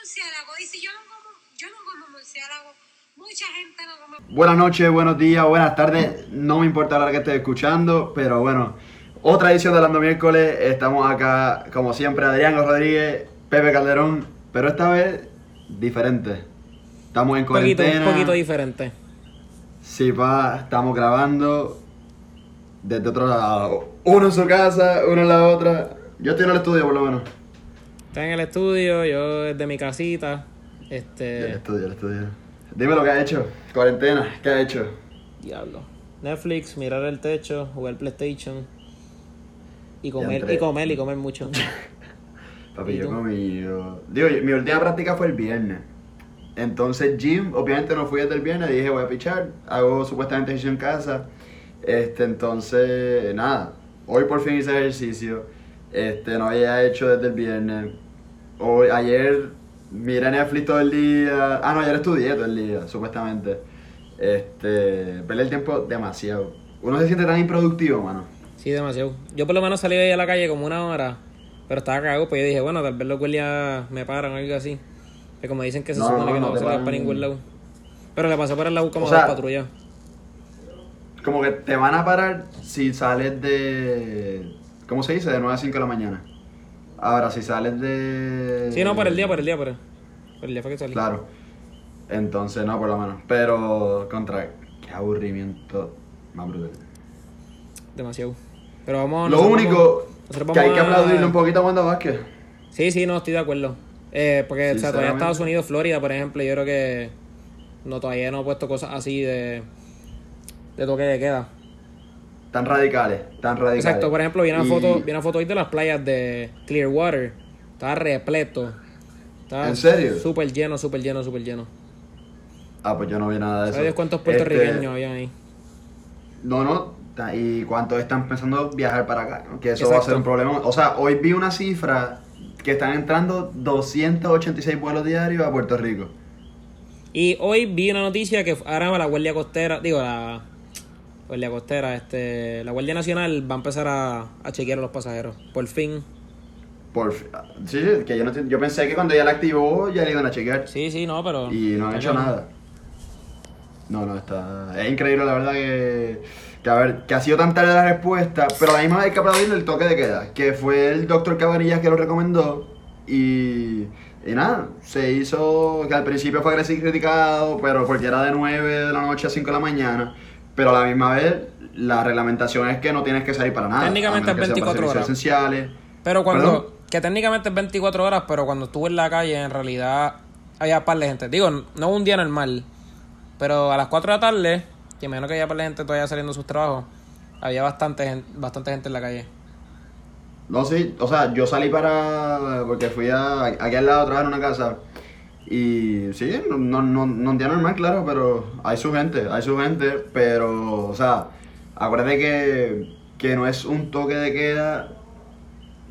murciélago. Y si yo no como, yo no como murciélago, mucha gente no come. Buenas noches, buenos días, buenas tardes. No me importa la hora que estés escuchando, pero bueno, otra edición de Lando Miércoles. Estamos acá, como siempre, Adrián Rodríguez, Pepe Calderón, pero esta vez diferente. Estamos en Un poquito, cuarentena. un poquito diferente. Sí, pa, estamos grabando desde otro lado. Uno en su casa, uno en la otra. Yo estoy en el estudio, por lo menos. Está en el estudio, yo desde mi casita. El Este. estudio, el estudio. Dime lo que has hecho. Cuarentena, ¿qué has hecho? Diablo. Netflix, mirar el techo, jugar PlayStation. Y comer, y comer, y comer mucho. Papi, ¿Y yo comí. yo- Digo, mi última práctica fue el viernes. Entonces, gym, obviamente no fui desde el viernes. Dije, voy a pichar. Hago supuestamente ejercicio en casa. Este, entonces, nada. Hoy por fin hice ejercicio. Este, no había hecho desde el viernes. Hoy, ayer miré Netflix todo el día. Ah, no, ayer estudié todo el día, supuestamente. Este, perdí el tiempo demasiado. Uno se siente tan improductivo, mano. Sí, demasiado. Yo por lo menos salí ahí a la calle como una hora. Pero estaba cagado, pues yo dije, bueno, tal vez los guardias me paran o algo así. Que como dicen que se No, supone no, que no no, se va paran. para ningún lado. Pero le pasé por el lado como O sea, dos patrullas. Como que te van a parar si sales de. ¿Cómo se dice? De 9 a 5 de la mañana. Ahora, si sales de. Sí, no, por el día, por el día, por el, por el día fue que salí. Claro. Entonces, no, por lo menos. Pero, contra. Qué aburrimiento más brutal. Demasiado. Pero vamos. Lo único vamos- que hay que aplaudirle un poquito a Wanda Vázquez. Sí, sí, no, estoy de acuerdo. Eh, porque, o sea, todavía. Estados Unidos, Florida, por ejemplo, yo creo que no todavía no ha puesto cosas así de, de toque de queda. Tan radicales, tan radicales. Exacto, por ejemplo, vi una Y- foto, vi una foto hoy de las playas de Clearwater. Estaba repleto. Estaba ¿En serio? Súper lleno, súper lleno, súper lleno. Ah, pues yo no vi nada de eso. ¿Sabes cuántos Este, puertorriqueños habían ahí? No, no. ¿Y cuántos están pensando viajar para acá? Que eso va a ser un problema. O sea, hoy vi una cifra que están entrando 286 vuelos diarios a Puerto Rico. Y hoy vi una noticia que ahora la Guardia Costera, digo, la Guardia Costera, este, la Guardia Nacional va a empezar a, a chequear a los pasajeros. Por fin. Por, fi- sí, sí, que yo, no, yo pensé que cuando ya la activó ya le iban a chequear. Sí, sí, no, pero. Y no han hecho nada. No, no, está. Es increíble, la verdad, que. Que, a ver, que ha sido tan tarde la respuesta, pero a la misma vez hay que aplaudirle el toque de queda, que fue el doctor Cabanillas que lo recomendó. Y. Y nada, se hizo. Que al principio fue agresivo y criticado, pero porque era de 9 de la noche a 5 de la mañana. Pero a la misma vez, la reglamentación es que no tienes que salir para nada. Técnicamente es que sea para 24 servicios horas. esenciales. Pero cuando. ¿Perdón? Que técnicamente es 24 horas, pero cuando estuve en la calle, en realidad había par de gente. Digo, no un día normal, pero a las 4 de la tarde, que menos que había par de gente todavía saliendo de sus trabajos, había bastante, bastante gente en la calle. No, sí, o sea, yo salí para. porque fui a, aquí al lado a trabajar en una casa. Y sí, no, no, no, día normal, claro, pero hay su gente, hay su gente, pero, o sea, acuérdate que, que no es un toque de queda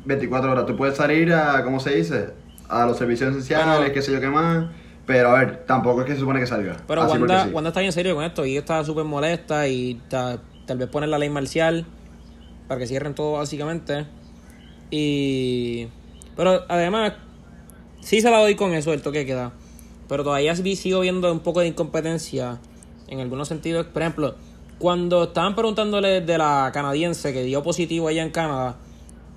24 horas. Tú puedes salir a, ¿cómo se dice? A los servicios esenciales, qué sé yo qué más. Pero a ver, tampoco es que se supone que salga. Pero Wanda, sí. Wanda está bien serio con esto y está súper molesta y ta- tal vez poner la ley marcial para que cierren todo básicamente. Y... Pero además, sí se la doy con eso, el toque que queda. Pero todavía sigo viendo un poco de incompetencia en algunos sentidos. Por ejemplo, cuando estaban preguntándole de la canadiense que dio positivo allá en Canadá,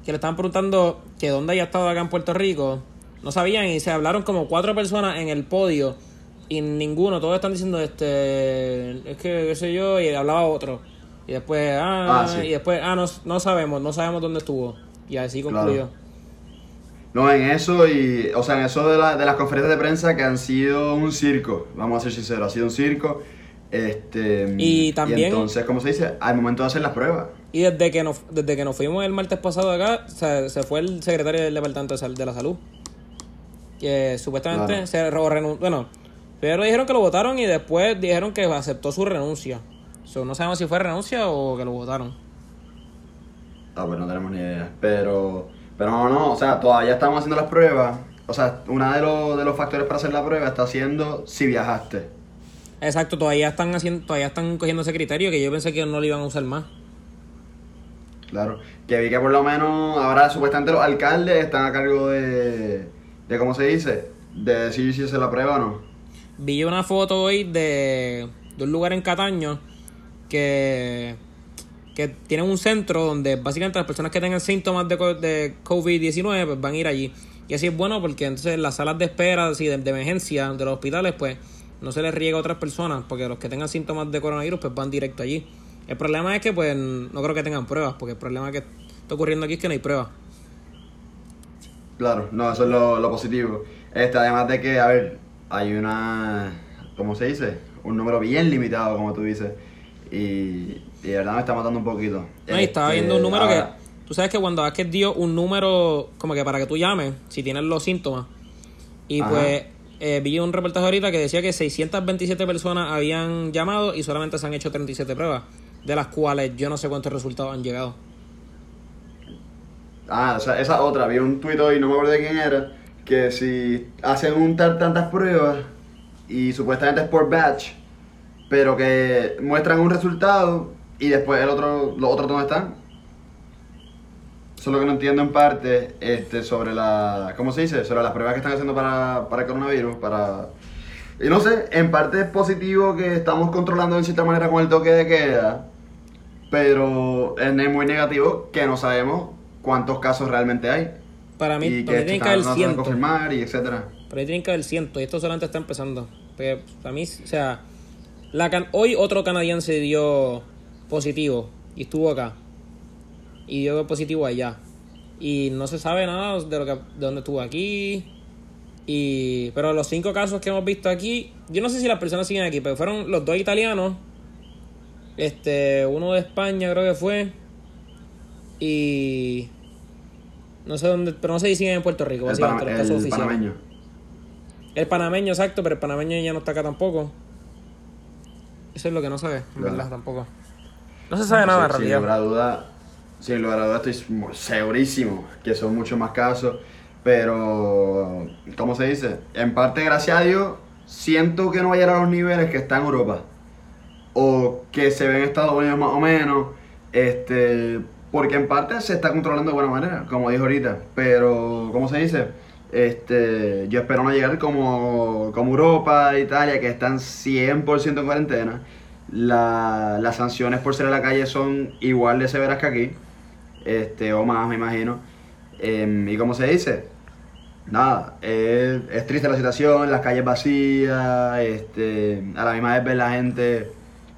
que le estaban preguntando que dónde había estado acá en Puerto Rico, no sabían y se hablaron como cuatro personas en el podio y ninguno, todos están diciendo este, es que qué sé yo, y hablaba otro. Y después, ah, Ah, sí. y después, ah, no, no sabemos, no sabemos dónde estuvo. Y así Claro. No, en eso y, o sea, en eso de, la- de las conferencias de prensa que han sido un circo, vamos a ser sinceros, ha sido un circo. Este, Y también- entonces, ¿cómo se dice? Al momento de hacer las pruebas. Y desde que nos, desde que nos fuimos el martes pasado acá, se, se fue el secretario del Departamento de la Salud. Que supuestamente Claro. se renunció. Bueno, primero dijeron que lo votaron y después dijeron que aceptó su renuncia. So, no sabemos si fue renuncia o que lo votaron. Ah, pues no tenemos ni idea. Pero, pero no, no, o sea, todavía estamos haciendo las pruebas. O sea, uno de los, de los factores para hacer la prueba está siendo si viajaste. Exacto, todavía están haciendo, todavía están cogiendo ese criterio que yo pensé que no lo iban a usar más. Claro. Que vi que por lo menos ahora supuestamente los alcaldes están a cargo de, de ¿cómo se dice? de decir si se la prueba o no. Vi una foto hoy de, de un lugar en Cataño que, que tienen un centro donde básicamente las personas que tengan síntomas de, de COVID-19 pues van a ir allí. Y así es bueno porque entonces las salas de espera así, de, de emergencia de los hospitales pues no se les riega a otras personas porque los que tengan síntomas de coronavirus pues van directo allí. El problema es que pues no creo que tengan pruebas porque el problema que está ocurriendo aquí es que no hay pruebas. Claro, no, eso es lo, lo positivo. Este, además de que, a ver, hay una, ¿cómo se dice? Un número bien limitado, como tú dices. Y, y de verdad me está matando un poquito. No, y estaba Este, viendo un número ahora- que. Tú sabes que cuando Vázquez dio un número como que para que tú llames, si tienes los síntomas. Y Ajá. pues eh, vi un reportaje ahorita que decía que 627 personas habían llamado y solamente se han hecho 37 pruebas. De las cuales yo no sé cuántos resultados han llegado. Ah, o sea, esa otra, vi un tuit hoy, no me acuerdo de quién era, que si hacen un tal tantas pruebas y supuestamente es por batch, pero que muestran un resultado y después el otro, los otros dónde están. Eso es lo que no entiendo en parte este, sobre la, ¿cómo se dice? Sobre las pruebas que están haciendo para, para el coronavirus, para... Y no sé, en parte es positivo que estamos controlando en cierta manera con el toque de queda, pero es muy negativo que no sabemos cuántos casos realmente hay. Para mí, y para mí que tienen que haber cientos. confirmar y etcétera. Para mí tienen que haber cientos. Y esto solamente está empezando. Para mí, o sea, la can- hoy otro canadiense dio positivo y estuvo acá. Y dio positivo allá. Y no se sabe nada de lo que de dónde estuvo aquí. Y pero los cinco casos que hemos visto aquí, yo no sé si las personas siguen aquí, pero fueron los dos italianos. Este, uno de España creo que fue. Y no sé dónde, pero no sé si siguen en Puerto Rico, El, básicamente pana- los casos el oficiales. panameño. El panameño, exacto, pero el panameño ya no está acá tampoco. Eso es lo que no sabe, en Claro. verdad, tampoco. No se sabe nada, en Sin- Sin realidad. lugar a duda, sin lugar a duda estoy segurísimo que son muchos más casos, pero, ¿cómo se dice? En parte, gracias a Dios, siento que no va a llegar a los niveles que está en Europa, o que se ve en Estados Unidos más o menos, este, porque en parte se está controlando de buena manera, como dijo ahorita, pero, ¿cómo se dice? Este, yo espero no llegar como, como Europa, Italia, que están 100% en cuarentena. La- las sanciones por ser en la calle son igual de severas que aquí, este, o más, me imagino. Em, y como se dice, nada, es, es triste la situación, las calles vacías, este, a la misma vez ver la gente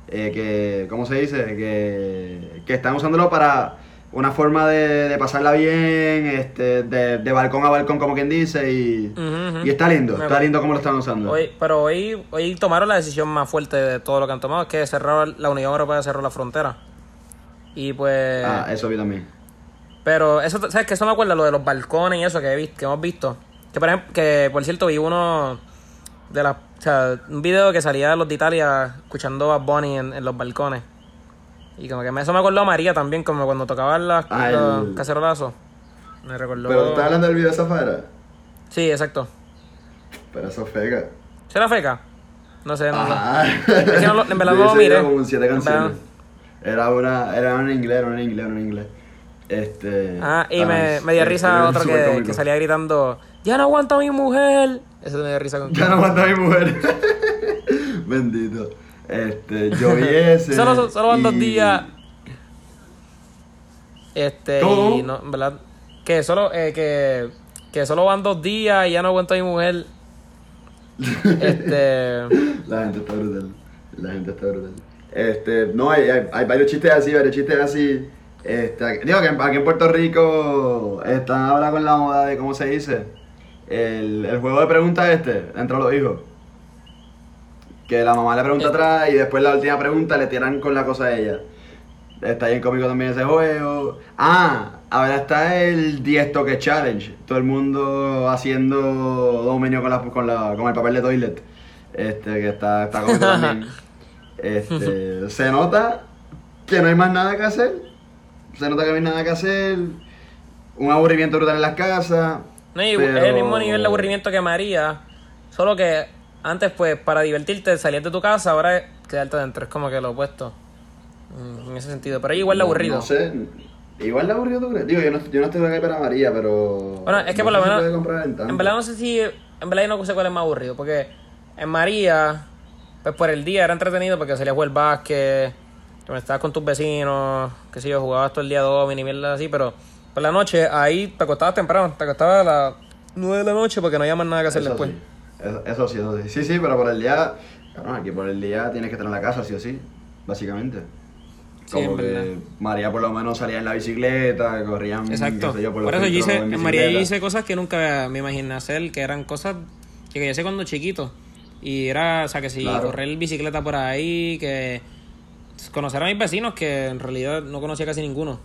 eh, que, ¿cómo se dice? Que, que están usándolo para una forma de, de pasarla bien, este, de, de balcón a balcón, como quien dice, y, y está lindo, está lindo como lo están usando. Hoy, pero hoy, hoy tomaron la decisión más fuerte de todo lo que han tomado, es que cerró, la Unión Europea cerró la frontera. Y pues... Ah, eso vi también. Pero eso, ¿sabes qué? Eso me acuerda lo de los balcones y eso que, he visto, que hemos visto. Que por ejemplo, que por cierto vi uno de las, o sea, un video que salía de los de Italia escuchando a Bonnie en, en los balcones. Y como que eso me acordó a María también, como cuando tocaban las, Ah, los el- cacerolazos. Me recordó. Pero tú estás hablando del video de Zafara. Sí, exacto. Pero eso es fega. ¿Será feca? No sé, no, no. Ajá. Es que no en verdad no lo miré. como siete canciones. Era una, era una en inglés, era una en inglés, era una en inglés. Este. Ah, y me, nice. me dio risa otro que, que salía gritando, ya no aguanto a mi mujer. Eso me dio risa con... Ya no aguanta mi mujer. Bendito. Este, yo vi ese. Solo, solo van dos días. Este, verdad, que solo, eh, que, que solo van dos días y ya no aguanto a mi mujer. Este, La gente está brutal. La gente está brutal. Este, no, hay, hay, hay varios chistes así, varios chistes así. Este, digo que aquí en Puerto Rico están ahora con la moda de, ¿cómo se dice? El, el juego de preguntas este, entre los hijos. Que la mamá le pregunta Eh. atrás y después la última pregunta le tiran con la cosa a ella. Está bien cómico también ese juego. Ah, ahora está el 10 toque challenge. Todo el mundo haciendo dominio con, la, con, la, con el papel de toilet. Este, que está, está cómico también. Este, se nota que no hay más nada que hacer. Se nota que no hay nada que hacer. Un aburrimiento brutal en las casas. no, y pero- es el mismo nivel de aburrimiento que María, solo que antes, pues, para divertirte, salías de tu casa, ahora es quedarte dentro, es como que lo opuesto. Mm, En ese sentido, pero es igual de No- aburrido. No, sé. Igual de aburrido tú crees. Digo, yo no, yo no estoy acá para María, pero. Bueno, es que no por lo menos. en verdad no sé si en verdad yo no sé cuál es más aburrido, porque en María, pues por el día era entretenido porque salías a jugar básquet, que estabas con tus vecinos, qué sé yo, jugabas todo el día domini y mierda así, pero por la noche ahí te acostabas temprano, te acostabas a las 9 de la noche porque no había más nada que hacer Eso después. sí. Eso, eso sí, eso sí. Sí, sí, pero por el día, cabrón, aquí por el día tienes que estar en la casa, sí o sí, básicamente. Como que María por lo menos salía en la bicicleta, corrían, Exacto. qué sé yo, por, eso yo hice, en María yo hice cosas que nunca me imaginé hacer, que eran cosas que, yo hice cuando chiquito. Y era, o sea, que si Claro. correr bicicleta por ahí, que conocer a mis vecinos, que en realidad no conocía casi ninguno.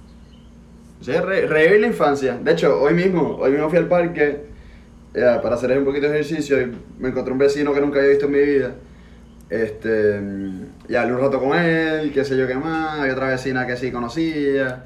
Sí, re- revivir la infancia. De hecho, hoy mismo, hoy mismo fui al parque eh, para hacer un poquito de ejercicio y me encontré un vecino que nunca había visto en mi vida. Este, mm, y hablé un rato con él, qué sé yo qué más, había otra vecina que sí conocía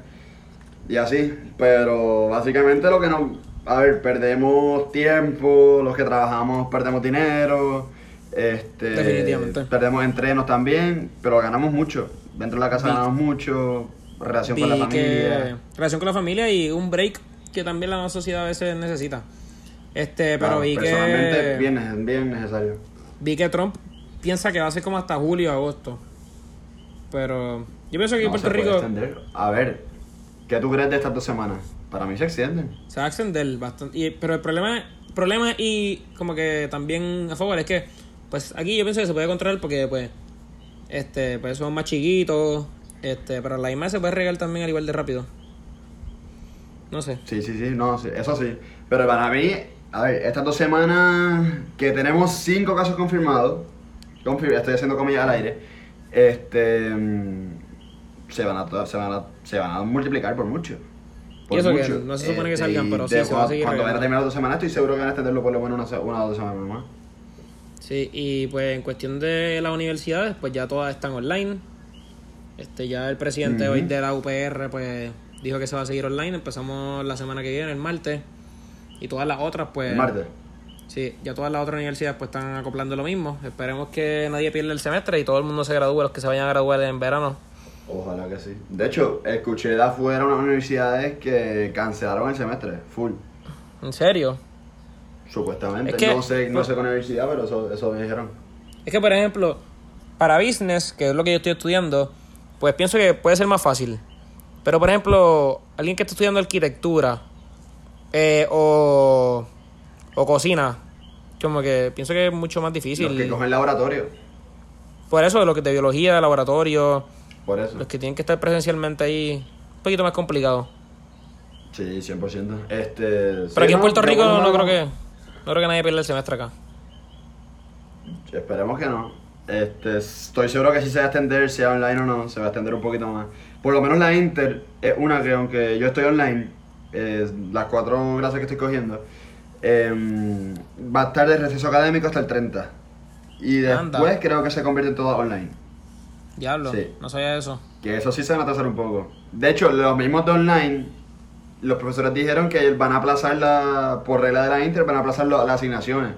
y así. Pero básicamente lo que no, a ver, perdemos tiempo, los que trabajamos perdemos dinero, este, Definitivamente. perdemos entrenos también, pero ganamos mucho. Dentro de la casa Vi- ganamos mucho, relación Vi con la que familia. relación con la familia y un break que también la sociedad a veces necesita. Este, pero Claro, vi personalmente que bien, bien necesario. vi que Trump piensa que va a ser como hasta julio o agosto. Pero yo pienso que No, Puerto se puede Rico extender. A ver, ¿qué tú crees de estas dos semanas? Para mí se extienden. se va a extender bastante. Y- pero el problema, problema y como que también a favor es que, pues aquí yo pienso que se puede controlar porque, pues, este, pues son más chiquitos, este, pero la misma se puede regar también al igual de rápido. No sé. Sí, sí, sí, no, sí, eso sí. Pero para mí, a ver, estas dos semanas que tenemos cinco casos confirmados, confir- estoy haciendo comillas al aire, este, mm, se van a, se van a, se van a multiplicar por mucho. Y eso que no se supone que salgan, y pero sí, se va a seguir Cuando vayan a terminar las dos semanas, estoy seguro que van a extenderlo por lo menos una, una o dos semanas más. Sí, y pues en cuestión de las universidades, pues ya todas están online. Este, ya el presidente hoy de la UPR, pues dijo que se va a seguir online. Empezamos la semana que viene, el martes. Y todas las otras, pues. El martes. Sí, ya todas las otras universidades pues están acoplando lo mismo. Esperemos que nadie pierda el semestre y todo el mundo se gradúe, los que se vayan a graduar en verano. Ojalá que sí. De hecho, escuché de afuera unas universidades que cancelaron el semestre, full. ¿En serio? Supuestamente. Es que- no sé, no sé con universidad, pero eso, eso me dijeron. Es que, por ejemplo, para business, que es lo que yo estoy estudiando, pues pienso que puede ser más fácil. Pero, por ejemplo, alguien que está estudiando arquitectura eh, o, o cocina, como que pienso que es mucho más difícil. Los que cogen laboratorio. Por eso, los que de biología, de laboratorio, Por eso. los que tienen que estar presencialmente ahí, un poquito más complicado. Sí, 100%. Este, Pero sí, aquí en no, Puerto Rico lo no creo que no creo que nadie pierda el semestre acá. Esperemos que no. Este, estoy seguro que si se va a extender, sea online o no, se va a extender un poquito más. Por lo menos la Inter es una que aunque yo estoy online, eh, las cuatro clases que estoy cogiendo, em, va a estar de receso académico hasta el 30. Y después Anda. creo que se convierte en todo online. Diablo, Sí. no sabía eso. Que eso sí se van a atrasar un poco. De hecho, los mismos de online, los profesores dijeron que van a aplazar la, por regla de la Inter, van a aplazar lo- las asignaciones.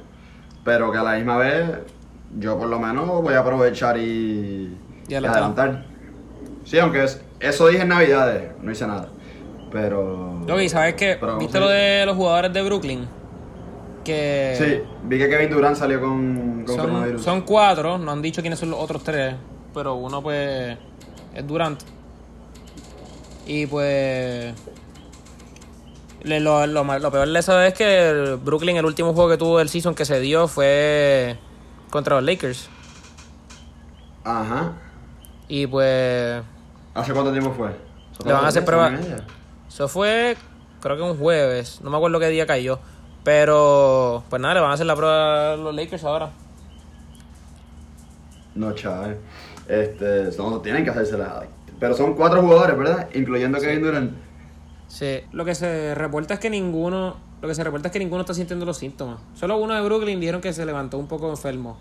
Pero que a la misma vez, yo por lo menos voy a aprovechar y, adelantar. adelantar. Sí, aunque es- eso dije en Navidades, no hice nada. Pero... Sabes pero viste sí. lo de los jugadores de Brooklyn que Sí, vi que Kevin Durant salió con, con son, coronavirus. son cuatro, no han dicho quiénes son los otros tres, pero uno pues es Durant. Y pues le- lo, lo, peor de eso es que el Brooklyn el último juego que tuvo del season que se dio fue contra los Lakers. Ajá. Y pues ¿Hace cuánto tiempo fue? ¿Eso fue Le van a hace hacer tres, Eso fue, creo que un jueves. No me acuerdo qué día cayó. Pero, pues nada, le van a hacer la prueba a los Lakers ahora. No, chaval. Este, no, tienen que hacérsela. Pero son cuatro jugadores, ¿verdad? Incluyendo Kevin Durant. Sí. Lo que se reporta es que ninguno, lo que se reporta es que ninguno está sintiendo los síntomas. Solo uno de Brooklyn dijeron que se levantó un poco enfermo.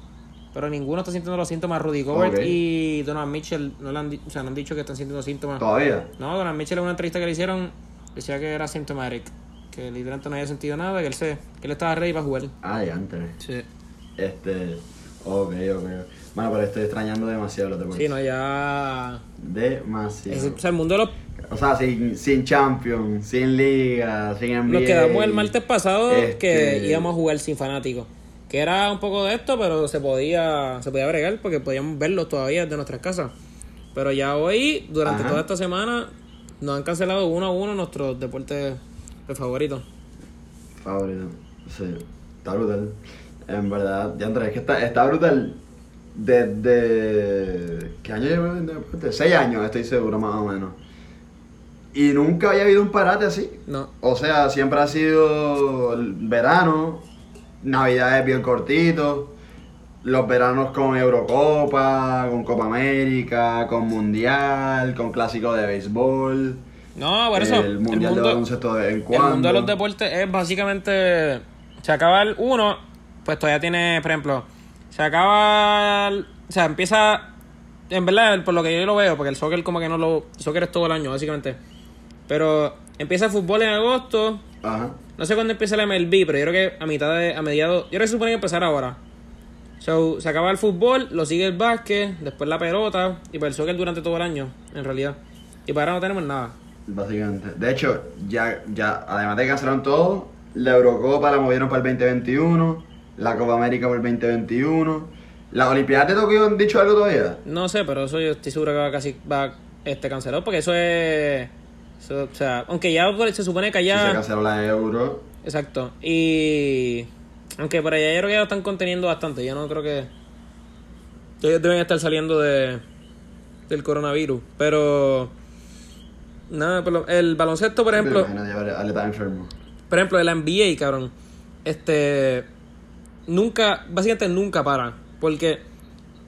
Pero ninguno está sintiendo los síntomas. Rudy Gobert y Donovan Mitchell no, le han, o sea, no han dicho que están sintiendo síntomas. Todavía. No, Donovan Mitchell en una entrevista que le hicieron decía que era symptomatic. Que literalmente no había sentido nada, que él, se, que él estaba ready para jugar. Ah, ya antes. Sí. Este. Ok, ok. Bueno, pero estoy extrañando demasiado los deportes. Sí, no, ya... Demasiado. Es- o sea, el mundo de los O sea, sin, sin Champions, sin Liga, sin NBA. Nos quedamos el martes pasado Este- que íbamos a jugar sin fanáticos. que era un poco de esto, pero se podía, se podía bregar porque podíamos verlos todavía desde nuestras casas. Pero ya hoy, durante Ajá. toda esta semana, nos han cancelado uno a uno nuestros deportes favoritos. Favorito. Sí, está brutal. En verdad, ya entré, es que está, está brutal. Desde. ¿Qué año llevo en deporte? Seis años, estoy seguro, más o menos. Y nunca había habido un parate así. No, O sea, siempre ha sido el verano, navidades bien cortitos, los veranos con Eurocopa, con Copa América, con Mundial, con clásico de béisbol. no, por eso. el mundial de baloncesto de vez en El mundo de los deportes es básicamente. Se acaba el uno, pues todavía tiene, por ejemplo, se acaba. el- o sea, empieza. En verdad, por lo que yo lo veo, porque el soccer como que no lo. El soccer es todo el año, básicamente. Pero empieza el fútbol en agosto. Ajá. No sé cuándo empieza el MLB, pero yo creo que a mitad de. a mediados. Yo creo que se supone que empezar ahora. So, se acaba el fútbol, lo sigue el básquet, después la pelota, y para el soccer durante todo el año, en realidad. Y para ahora no tenemos nada. Básicamente. De hecho, ya, ya, además de que cancelaron todo, la Eurocopa la movieron para el 2021, la Copa América para el 2021. ¿Las Olimpiadas de Tokio han dicho algo todavía? No sé, pero eso yo estoy seguro que va casi va este cancelado porque eso es eso, o sea, aunque ya se supone que Si se canceló la Euro. exacto. Y aunque por allá yo creo que ya lo están conteniendo bastante, yo no creo que ellos deben estar saliendo de del coronavirus, pero nada, el baloncesto, por ejemplo, por ejemplo, el NBA, cabrón, este nunca, básicamente nunca para, porque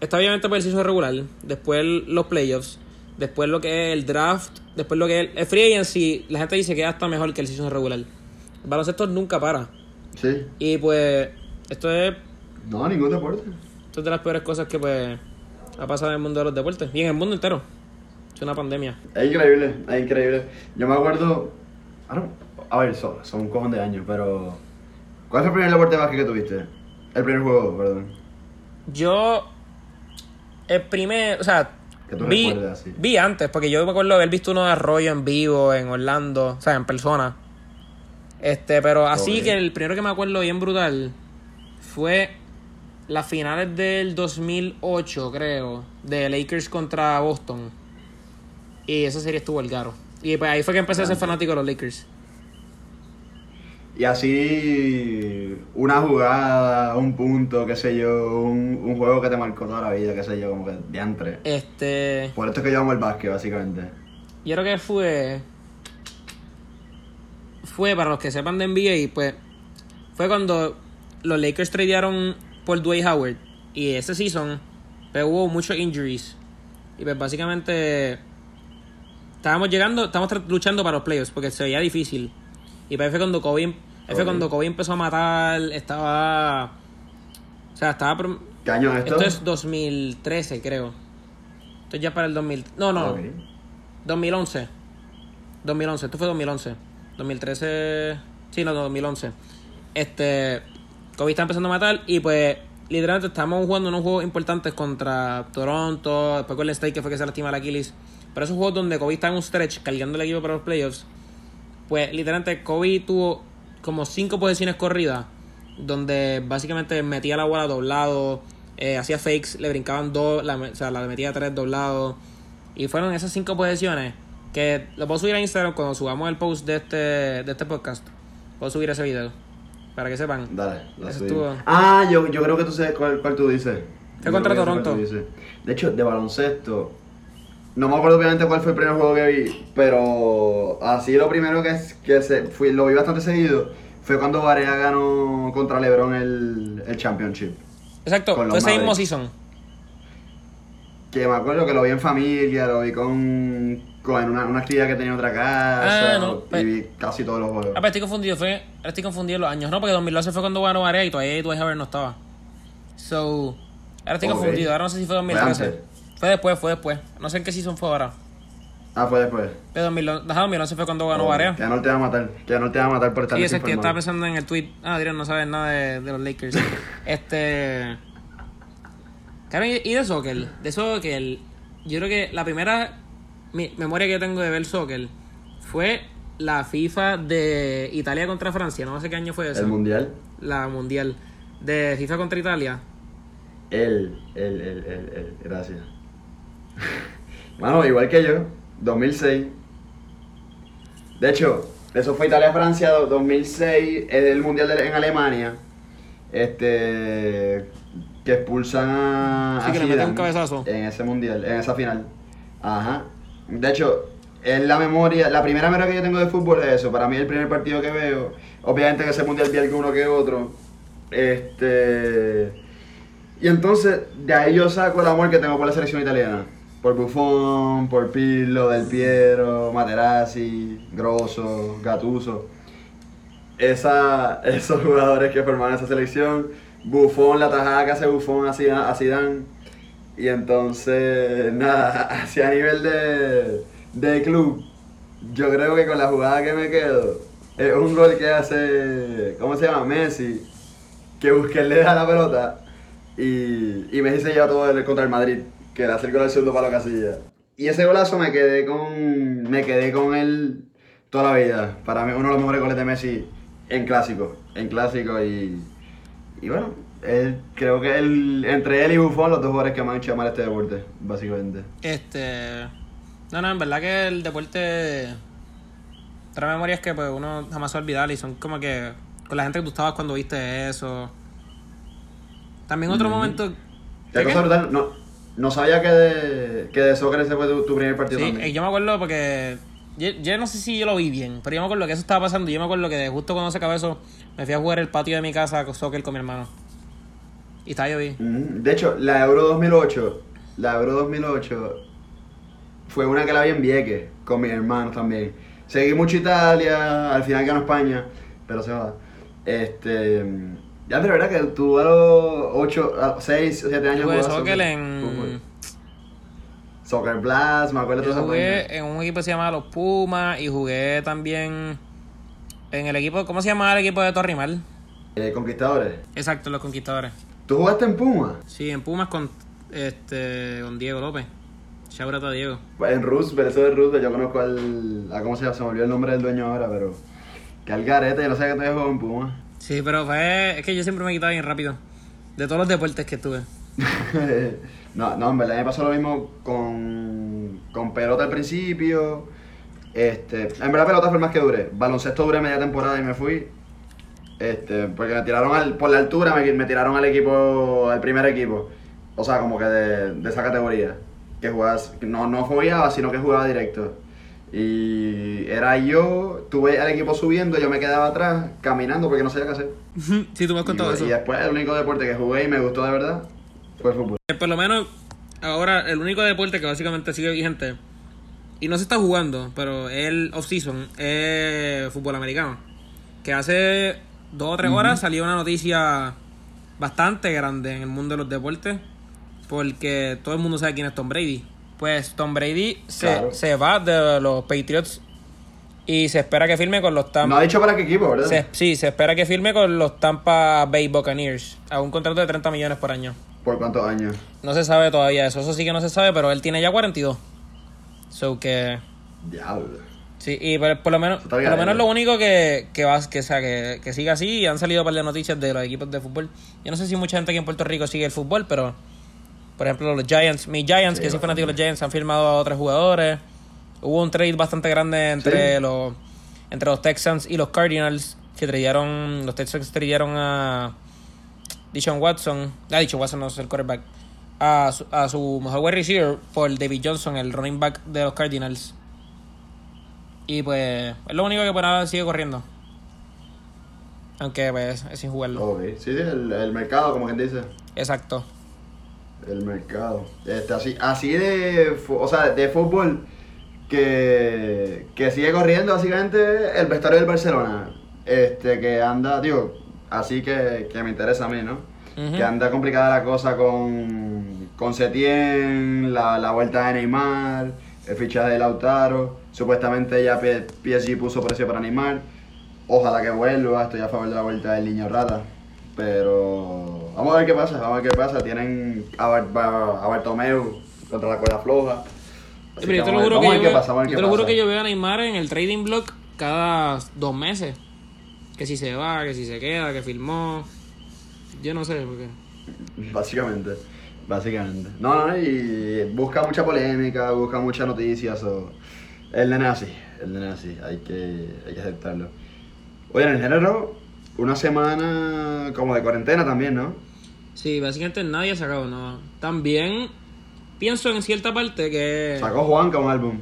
está obviamente por el season regular, después el- los playoffs, después lo que es el draft, después lo que es el, el free agency, la gente dice que ya está mejor que el season regular. El baloncesto nunca para. Sí. Y pues esto es, No, ningún deporte. esto es de las peores cosas que pues ha pasado en el mundo de los deportes y en el mundo entero. Es una pandemia. Es increíble, es increíble. Yo me acuerdo. A ver, son, son un cojón de años, pero. ¿Cuál fue el primer deporte de básquet que tuviste? El primer juego, perdón. Yo, el primer, o sea, Que tú vi, así. vi antes, porque yo me acuerdo de haber visto uno de Arroyo en vivo, en Orlando, o sea, en persona. Este, pero así que el primero que me acuerdo bien brutal fue las finales del 2008, creo, de Lakers contra Boston. Y esa serie estuvo el garo. Y pues ahí fue que empecé a ser fanático de los Lakers. Y así. Una jugada, un punto, qué sé yo. Un, un juego que te marcó toda la vida, qué sé yo, como que diantre. Este, Por esto es que yo amo el básquet, básicamente. Yo creo que fue. Fue, para los que sepan de NBA, pues. Fue cuando los Lakers tradearon por Dwayne Howard. Y ese season, pues hubo muchos injuries. Y pues básicamente. Estábamos llegando, estábamos luchando para los playoffs porque se veía difícil. Y pues fue cuando Kobe, ahí fue cuando Kobe empezó a matar. Estaba. O sea, estaba. ¿Qué año es esto? Esto es 2013, creo. Esto es ya para el 2000. No, no. Ok. 2011. 2011, esto fue 2011. 2013. Sí, no, 2011. Este. Kobe está empezando a matar y pues. Literalmente estamos jugando unos juegos importantes contra Toronto, después con el State que fue que se lastima el Aquiles. Pero esos juegos donde Kobe está en un stretch cargando el equipo para los playoffs. Pues literalmente Kobe tuvo como cinco posiciones corridas. Donde básicamente metía la bola doblado. eh, hacía fakes, le brincaban dos, la, o sea, la metía tres doblados. Y fueron esas cinco posiciones que lo puedo subir a Instagram cuando subamos el post de este, de este podcast. Puedo subir ese video. Para que sepan. Dale, subimos. estuvo- Ah, yo, yo creo que tú sabes cuál, cuál tú dices. Fue contra Toronto. De hecho, de baloncesto. No me acuerdo obviamente cuál fue el primer juego que vi, pero así lo primero que, es- que se, fui, lo vi bastante seguido fue cuando Varea ganó contra LeBron el, el Championship. Exacto, fue ese mismo season. Que me acuerdo que lo vi en familia, lo vi con, con en una, una actividad que tenía en otra casa Ah, no, y pues- vi casi todos los juegos. Ah, pero estoy confundido, fue, ahora estoy confundido en los años, no, porque 2012 fue cuando ganó Varea y todavía Dwight Howard no estaba. So, ahora estoy confundido, ahora no sé si fue Fue 2013. antes. Fue después, fue después. No sé en qué season fue ahora. Ah, fue después. Pero 2011, ajá, 2011 fue cuando ganó Oh, Varea. Que no te va a matar, que no te va a matar por estar Sí, ese es que estaba pensando en el tweet. Ah, Adrián no sabe nada de, de los Lakers. este. Y y de soccer. De soccer. Yo creo que la primera mi- memoria que yo tengo de ver soccer fue la FIFA de Italia contra Francia. No sé qué año fue eso. El mundial. la mundial. de FIFA contra Italia. Él, él, él, él, él, gracias. Bueno, igual que yo, 2006. De hecho, eso fue Italia-Francia 2006, es el Mundial de- en Alemania. Este. Que expulsan a. Sí, a que le meten un cabezazo. En ese mundial, en esa final. Ajá. De hecho, es la memoria, la primera memoria que yo tengo de fútbol es eso. Para mí, el primer partido que veo. Obviamente, en ese mundial vi alguno que otro. Este. Y entonces, de ahí yo saco el amor que tengo por la selección italiana. Por Buffon, por Pirlo, Del Piero, Materazzi, Grosso, Gattuso. Esa, esos jugadores que formaban esa selección. Buffon, la tajada que hace Buffon a Zidane. Y entonces, nada, hacia nivel de, de club, yo creo que con la jugada que me quedo, es un gol que hace, ¿cómo se llama? Messi, que Busquets le da la pelota y, y Messi se lleva todo el, contra el Madrid, que le hace el gol segundo palo casilla. Y ese golazo me quedé con, me quedé con él toda la vida. Para mí uno de los mejores goles de Messi en clásico, en clásico y, y bueno, él, creo que él, entre él y Buffon, los dos jugadores que más han hecho llamar este deporte, básicamente. Este. No, no, en verdad que el deporte trae memorias que pues uno jamás va a olvidar y son como que con la gente que tú estabas cuando viste eso. También otro Ujú. momento. Qué ¿Qué, cosa brutal, no, no sabía que de, que de soccer ese fue tu, tu primer partido Sí, también. eh, yo me acuerdo porque. Yo, yo no sé si yo lo vi bien, pero yo me acuerdo que eso estaba pasando. y Yo me acuerdo que justo cuando se acabó eso, me fui a jugar el patio de mi casa con soccer con mi hermano. Y vi. Ujú. De hecho, la Euro 2008, la Euro 2008 fue una que la vi en Vieques con mis hermanos también. Seguí mucho Italia, al final ganó España, pero se va. Este, ya de verdad que tú a los 8, 6, 7 años jugué soccer fútbol. en. Soccer Blast, me acuerdo de vainas. jugué en un equipo que se llamaba Los Pumas y jugué también en el equipo. ¿Cómo se llamaba el equipo de Torrimal? Eh, Conquistadores. Exacto, los Conquistadores. ¿Tú jugaste en Puma? Sí, en Pumas con este con Diego López. Shout out a Diego. En Roosevelt, eso de Roosevelt, yo conozco al. A ¿Cómo se llama? Se me olvidó el nombre del dueño ahora, pero. Que al garete, yo no sé que todavía juego en Puma. Sí, pero fue. Es que yo siempre me quitaba bien rápido. De todos los deportes que estuve. no, no, en verdad me pasó lo mismo con, con pelota al principio. Este, en verdad pelota fue el más que duré. Baloncesto duré media temporada y me fui. Este, porque me tiraron al, por la altura, me, me tiraron al equipo, al primer equipo. O sea, como que de, de esa categoría. Que jugabas, no, no fogueaba, sino que jugaba directo. Y era yo, tuve al equipo subiendo, yo me quedaba atrás, caminando porque no sabía qué hacer. sí, tú me has contado y, eso. y después el único deporte que jugué y me gustó de verdad fue el fútbol. Eh, Por lo menos, ahora el único deporte que básicamente sigue vigente, y no se está jugando, pero el off-season, es fútbol americano. Que hace dos o tres horas salió una noticia bastante grande en el mundo de los deportes, porque todo el mundo sabe quién es Tom Brady. Pues Tom Brady se, Claro. se va de los Patriots y se espera que firme con los Tampa. No ha dicho para qué equipo, ¿verdad? se- sí, se espera que firme con los Tampa Bay Buccaneers a un contrato de 30 millones por año. ¿Por cuántos años? No se sabe todavía eso, eso sí que no se sabe, pero él tiene ya 42. So que Diablo. Sí, y por, por lo menos por lo menos ¿no? lo único que que va que, sea, que, que siga así y han salido un par de noticias de los equipos de fútbol. Yo no sé si mucha gente aquí en Puerto Rico sigue el fútbol, pero por ejemplo, los Giants, mis Giants, Sí, que sí bastante. fanáticos de los Giants han firmado a otros jugadores. Hubo un trade bastante grande entre Sí. los entre los Texans y los Cardinals que tradearon los Texans tradearon a Dishon Watson, ah, Dishon Watson no es el quarterback, a su, a su mejor receiver por David Johnson, el running back de los Cardinals. Y pues es lo único que por ahora sigue corriendo. Aunque pues es sin jugarlo. Ok, sí, sí, el, el mercado, como quien dice. Exacto. El mercado. Este, así, así de, o sea, de fútbol que, que sigue corriendo básicamente el vestuario del Barcelona. Este, que anda, digo, así que, que me interesa a mí, ¿no? Que anda complicada la cosa con, con Setién, la, la vuelta de Neymar, el fichaje de Lautaro. Supuestamente ya PSG puso precio para Neymar. Ojalá que vuelva, estoy a favor de la vuelta del niño rata. Pero vamos a ver qué pasa, vamos a ver qué pasa. Tienen a, a Bartomeu contra la cuerda floja. Así Pero yo te que lo juro yo qué pasa, yo qué te lo juro que yo veo a Neymar en el trading block cada dos meses. Que si se va, que si se queda, que firmó. Yo no sé, porque... Básicamente. Básicamente. No, no, y busca mucha polémica, busca muchas noticias. O... El nene así, el nene así, hay que, hay que aceptarlo. Oye, en el género, una semana como de cuarentena también, ¿no? Sí, básicamente nadie ha sacado nada. También pienso en cierta parte que... Sacó Juanca un álbum.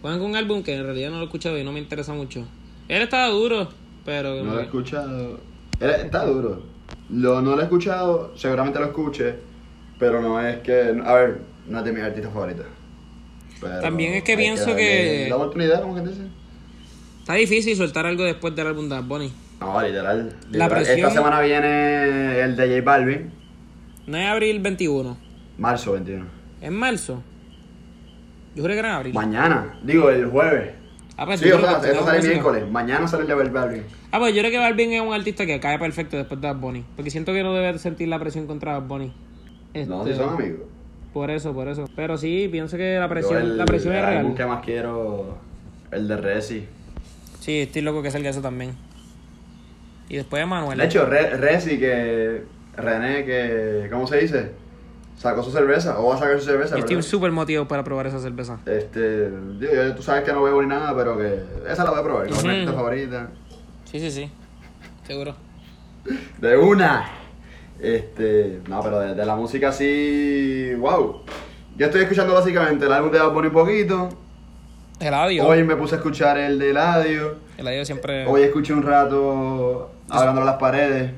Juegan con un álbum que en realidad no lo he escuchado y no me interesa mucho. Él estaba duro, pero... No lo he escuchado. Él está duro. Lo, no lo he escuchado, seguramente lo escuche, pero no es que. A ver, no es de mis artistas favoritos. Pero También es que pienso que- La oportunidad, como que dice. Está difícil soltar algo después del álbum de Bad Bunny. No, literal. La literal. presión- Esta semana viene el de J Balvin, No es abril 21. marzo 21. ¿Es marzo? Yo creo que era en abril. Mañana, digo el jueves. Ah, pues, Sí, o sea, eso sale música. miércoles. Mañana sale el de Balvin. Ah, pues yo creo que Balvin es un artista que cae perfecto después de Bad Bunny. Porque siento que no debe sentir la presión contra Bad Bunny. No, Este, si son amigos. Por eso, por eso. Pero sí, pienso que la presión, el, la presión es el real. que más quiero, el de Resi. Sí, estoy loco que salga eso también. Y después Manuel. De hecho, Re- Resi, que René, que, ¿cómo se dice? Sacó su cerveza, o va a sacar su cerveza, Yo estoy súper motivado para probar esa cerveza. Este, yo- tú sabes que no bebo ni nada, pero que esa la voy a probar, que es mi Ujú. artista favorita. Sí, sí, sí. Seguro. De una. Este, no, pero de, de la música así, wow. Yo estoy escuchando básicamente el álbum de Bad Bunny un poquito. Eladio. Hoy me puse a escuchar el de Eladio. Eladio siempre. Hoy escuché un rato hablando a las paredes.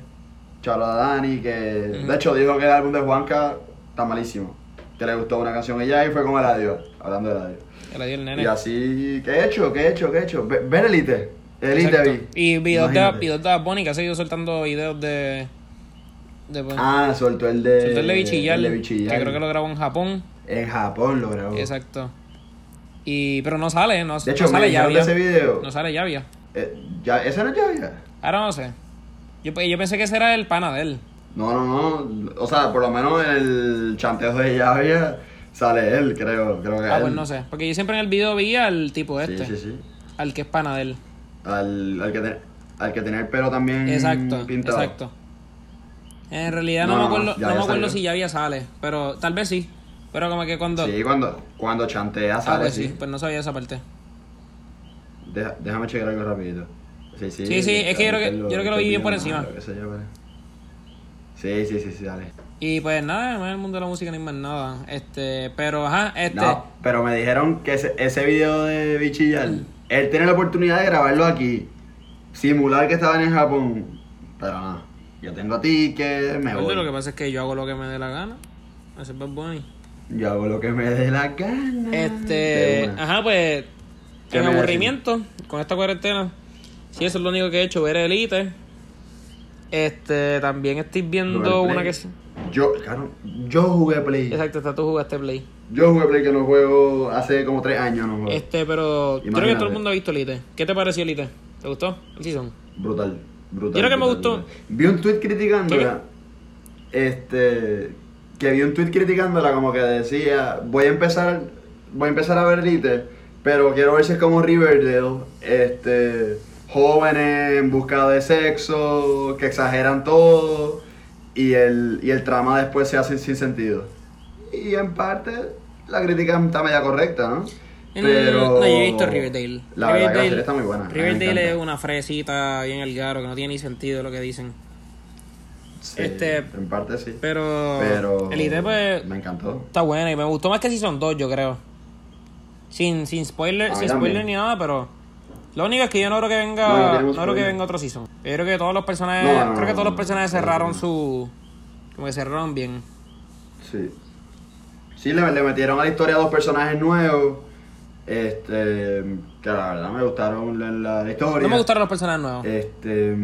Chalo a Dani, que de hecho dijo que el álbum de Juanca está malísimo. Que le gustó una canción ella y fue con Eladio, hablando de Eladio. Eladio el nene. Y así, ¿qué he hecho? ¿Qué he hecho? ¿Qué he hecho? Ve- Ver Elite. Elite vi. Y videos de, videos de Bunny que ha seguido soltando videos de. Ah, soltó el de. soltó el de Bichillar, el de Bichillar. Que creo que lo grabó en Japón. En Japón lo grabó. Exacto. Y, pero no sale, no, De hecho, no me sale ese video. No sale Llavia. Eh, ya, ¿Ese no es Llavia? Ahora no sé. Yo, yo pensé que ese era el pana de él. No, no, no. O sea, por lo menos en el chanteo de Llavia sale él, creo. Creo que Ah, él. pues no sé. Porque yo siempre en el video veía al tipo Sí, este. sí, sí. Al que es pana de él. Al, al, que, te- al que tenía el pelo también Exacto, pintado. exacto. En realidad no, No, me no, acuerdo, ya no me había acuerdo si Llavia sale. Pero tal vez sí. Pero como que cuando. Sí, cuando, cuando chantea ah, sale, pues sí. sí. Pues no sabía esa parte. Deja- déjame checar algo rapidito. Sí, sí. Sí, sí, es que yo creo que- yo creo que lo vi bien por encima. Sí, sí, sí, sí, dale. Y pues nada, en el mundo de la música no hay más nada. Este, pero ajá, este. No, pero me dijeron que ese, ese video de Bichillar, él tiene la oportunidad de grabarlo aquí, simular que estaba en Japón, pero no. Yo tengo tickets, me voy. lo que pasa es que yo hago lo que me dé la gana. Ese es Bad Bunny. Yo hago lo que me dé la gana. Este, ajá, pues ¿Qué en aburrimiento con esta cuarentena. Sí, eso es lo único que he hecho, ver Elite. Este, también estoy viendo una que sí. Yo, claro, yo jugué Play. Exacto, está tú jugaste Play. Yo jugué Play que no juego hace como tres años, no juego. Este, pero creo que Imagínate. todo el mundo ha visto Elite. ¿Qué te pareció Elite? ¿Te gustó el season? Brutal, brutal. Yo creo que me gustó. brutal. Vi un tweet criticándola. Este. Que vi un tweet criticándola como que decía. Voy a empezar. Voy a empezar a ver Elite. Pero quiero ver si es como Riverdale. Este. Jóvenes en busca de sexo. Que exageran todo. Y el, y el trama después se hace sin sentido. Y en parte. La crítica está media correcta, ¿no? Pero. No, yo he visto Riverdale. La verdad que la Riverdale- serie está muy buena. Riverdale es una fresita bien el garo que no tiene ni sentido lo que dicen. Sí, este- En parte sí. Pero, Pero. Elite pues Me encantó. está buena y me gustó más que Season 2, yo creo. Sin, sin spoiler, sin también. spoiler ni nada, pero lo único es que yo no creo que venga, No, no no, tenemos creo que venga otro season. Yo creo que todos los personajes, No, creo que todos los personajes cerraron su como que cerraron bien. Sí. Sí, le, le metieron a la historia dos personajes nuevos. Este. Que la verdad me gustaron la, la- la historia. No me gustaron los personajes nuevos. Este.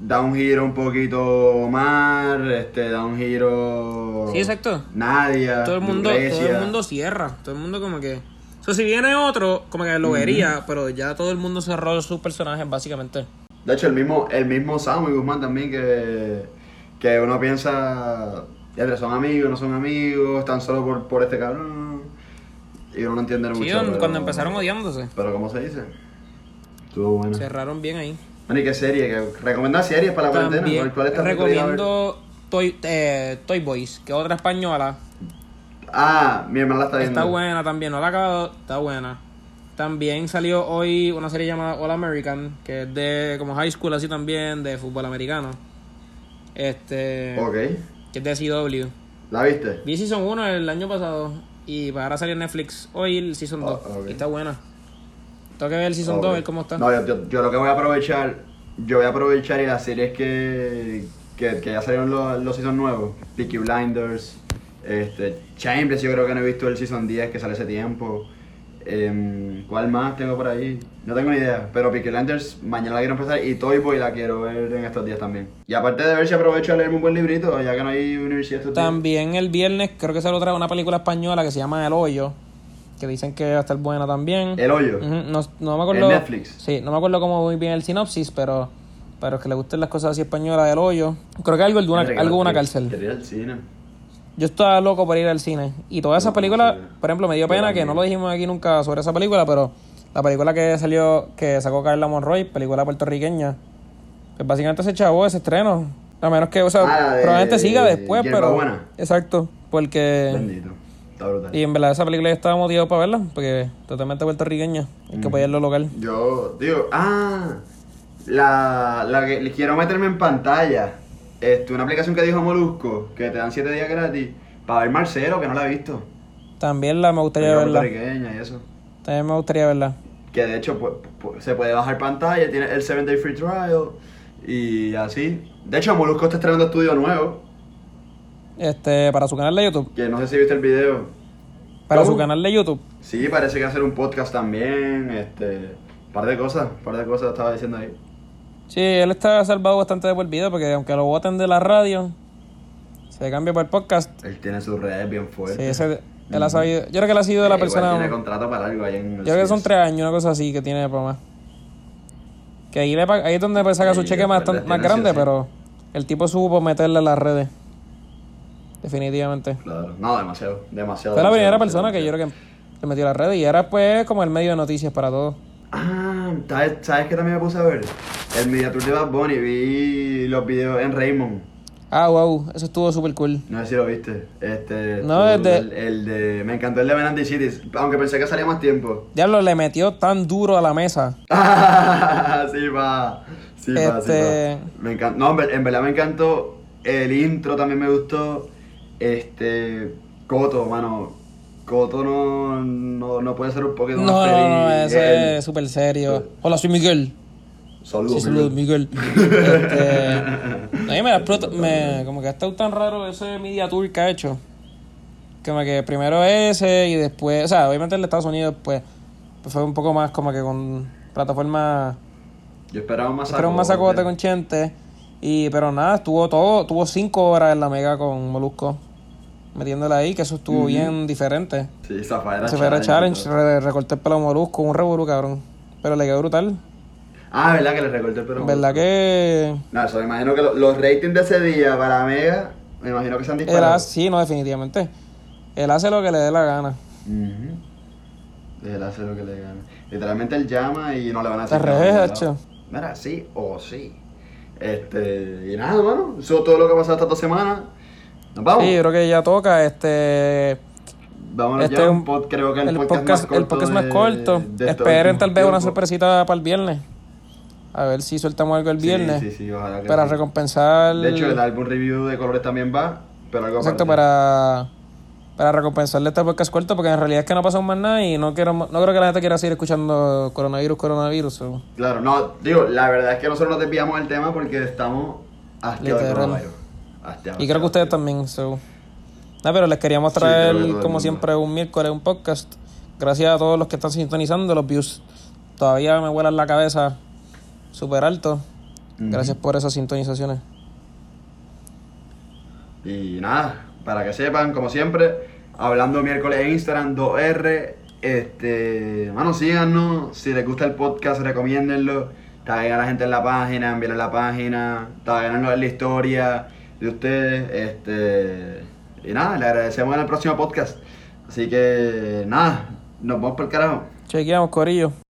Da un giro un poquito Omar. Este, da un giro. Sí, exacto. Nadia. todo el mundo, todo el mundo cierra, todo el mundo como que o sea, si viene otro, como que lo vería, pero ya todo el mundo cerró sus personajes básicamente. De hecho, el mismo, el mismo Samu y Guzmán también que, que uno piensa, ya son amigos, no son amigos, están solo por, por este cabrón. Y uno no entiende mucho. Sí, pero- cuando empezaron odiándose. Pero ¿cómo se dice? Estuvo bueno. Cerraron bien ahí. Bueno, ¿y qué serie? ¿Qué, ¿Recomienda series para la cuarentena? ¿Cuál- ver? recomiendo Toy, eh, Toy Boys, que es otra española. Ah, mi hermana la está viendo. Está buena también, no la he acabado, está buena. También salió hoy una serie llamada All American, que es de como high school así también, de fútbol americano. Este, Ok. que es de CW. ¿La viste? Vi Season 1 el año pasado y para ahora salir Netflix hoy el Season 2. Oh, ok. Y está buena. Tengo que ver el Season Ok. 2, a ver cómo está. No, yo, yo- yo lo que voy a aprovechar, yo voy a aprovechar y las series que, que, que ya salieron los, los season nuevos, Peaky Blinders, este, Chambers, yo creo que no he visto el season 10 que sale hace tiempo. Em, ¿Cuál más tengo por ahí? No tengo ni idea, pero Peaky Blinders mañana la quiero empezar y Toy Boy la quiero ver en estos días también. Y aparte de ver si aprovecho a leerme un buen librito, ya que no hay universidad estos días. También el viernes creo que se lo trae una película española que se llama El Hoyo, que dicen que va a estar buena también. El hoyo. Ujú, no, no me acuerdo. ¿En Netflix? Sí, no me acuerdo cómo muy bien el sinopsis, pero pero que le gusten las cosas así españolas del hoyo. Creo que algo de una, algo de una cárcel. al cine. Yo estaba loco por ir al cine. Y todas esas películas, por ejemplo, me dio pena que no lo dijimos aquí nunca sobre esa película, pero la película que salió, que sacó Carla Monroy, película puertorriqueña, pues básicamente se chavó ese estreno. A menos que, o sea, Ah, de probablemente siga después, pero. Buena. Exacto, porque. Bendito. Está brutal. Y en verdad esa película yo estaba motivado para verla, porque totalmente puertorriqueña. Hay que apoyar lo local. Yo digo, ah, la, la que le quiero meterme en pantalla. Este, una aplicación que dijo Molusco, que te dan 7 días gratis, para ver Marcelo, que no la he visto. También la me gustaría verla. puertorriqueña y eso. También me gustaría verla. Que de hecho pu- pu- se puede bajar pantalla, tiene el 7 Day Free Trial y así. De hecho, Molusco está estrenando estudio nuevo, Este, para su canal de YouTube. que no sé si viste el video. Para ¿Cómo? su canal de YouTube. Sí, parece que va a hacer un podcast también, este, par de cosas, par de cosas estaba diciendo ahí. Sí, él está salvado bastante de por vida porque aunque lo voten de la radio, se cambia por el podcast. Él tiene sus redes bien Sí, fuertes. ese, él ha sabido, yo creo que él ha sido de la Eh, igual persona. tiene contrato para algo ahí en Yo creo que son tres años, una cosa así que tiene para más. Que ahí, le, ahí es donde pues, saca su Sí, cheque más, tan- más sí grande, sí. pero el tipo supo meterle a las redes. Definitivamente. Claro, no, demasiado, demasiado. Fue la primera demasiado, persona que yo creo que le metió a las redes y era pues como el medio de noticias para todos. Ah, ¿sabes, ¿sabes qué también me puse a ver? El Media Tour de Bad Bunny, vi los videos en Raymond. Ah, wow, eso estuvo súper cool. No sé si lo viste. Este, No, de- el, el de. Me encantó el de Menandy Cities, aunque pensé que salía más tiempo. Diablo, le metió tan duro a la mesa. Sí, va. Sí, va, sí, Este- va. Me encantó. No, en verdad me encantó. El intro también me gustó. Este. Coto, mano. Coto no, no, no puede ser un poquito No, más no, no, Él- es súper serio. Hola, soy Miguel. Saludos, Sí, saludos, Miguel. Miguel. Este, a mí me, explota- me como que ha estado tan raro ese media tour que ha hecho. Como que primero ese y después, o sea, obviamente en Estados Unidos pues, pues fue un poco más como que con plataforma, Yo esperaba un masacote. un masacote con Chente. Y, pero nada, estuvo todo, tuvo cinco horas en la mega con Molusco. Metiéndola ahí, que eso estuvo bien diferente. Sí, Zafaera Se fue a challenge, re- recorté el pelo Molusco, un revolú, cabrón. Pero le quedó brutal. Ah, ¿verdad que le recorté el pelo? ¿Verdad que No, eso me imagino que lo- los ratings de ese día para Mega, me imagino que se han él disparado. hace, sí, no, definitivamente. Él hace lo que le dé la gana. Ujú. Él hace lo que le gana. Literalmente él llama y no le van a revés, nada. Mira, sí o sí. Este, y nada, mano. Eso es todo lo que ha pasado estas dos semanas. Nos vamos. Sí, yo creo que ya toca. Este. Vámonos este ya. un- pod- creo que el, el podcast, podcast, más corto. el podcast más de- corto. de estos Esperen tal vez una sorpresita para el viernes. A ver si soltamos algo el Sí, viernes. Sí, sí, ojalá que para sí. recompensar. De hecho, el álbum review de colores también va, pero algo Exacto, para. Para recompensarle este podcast corto, porque en realidad es que no pasó más nada y no quiero no creo que la gente quiera seguir escuchando coronavirus, coronavirus. Claro, no, digo, la verdad es que nosotros nos desviamos del tema porque estamos de Literal. coronavirus. Y creo que ustedes también. So. Nada, pero les queríamos traer, como siempre, un miércoles, un podcast. Gracias a todos los que están sintonizando. Los views todavía me vuelan la cabeza súper alto. Gracias por esas sintonizaciones. Y nada, para que sepan, como siempre, hablando miércoles en Instagram, 2R. Este, mano, síganos. Si les gusta el podcast, recomiéndenlo. Taguen a la gente en la página, envíenle la página, taguen en la historia de ustedes. Este, y nada, le agradecemos en el próximo podcast. Así que nada, nos vamos por el carajo. Chequeamos, Corillo.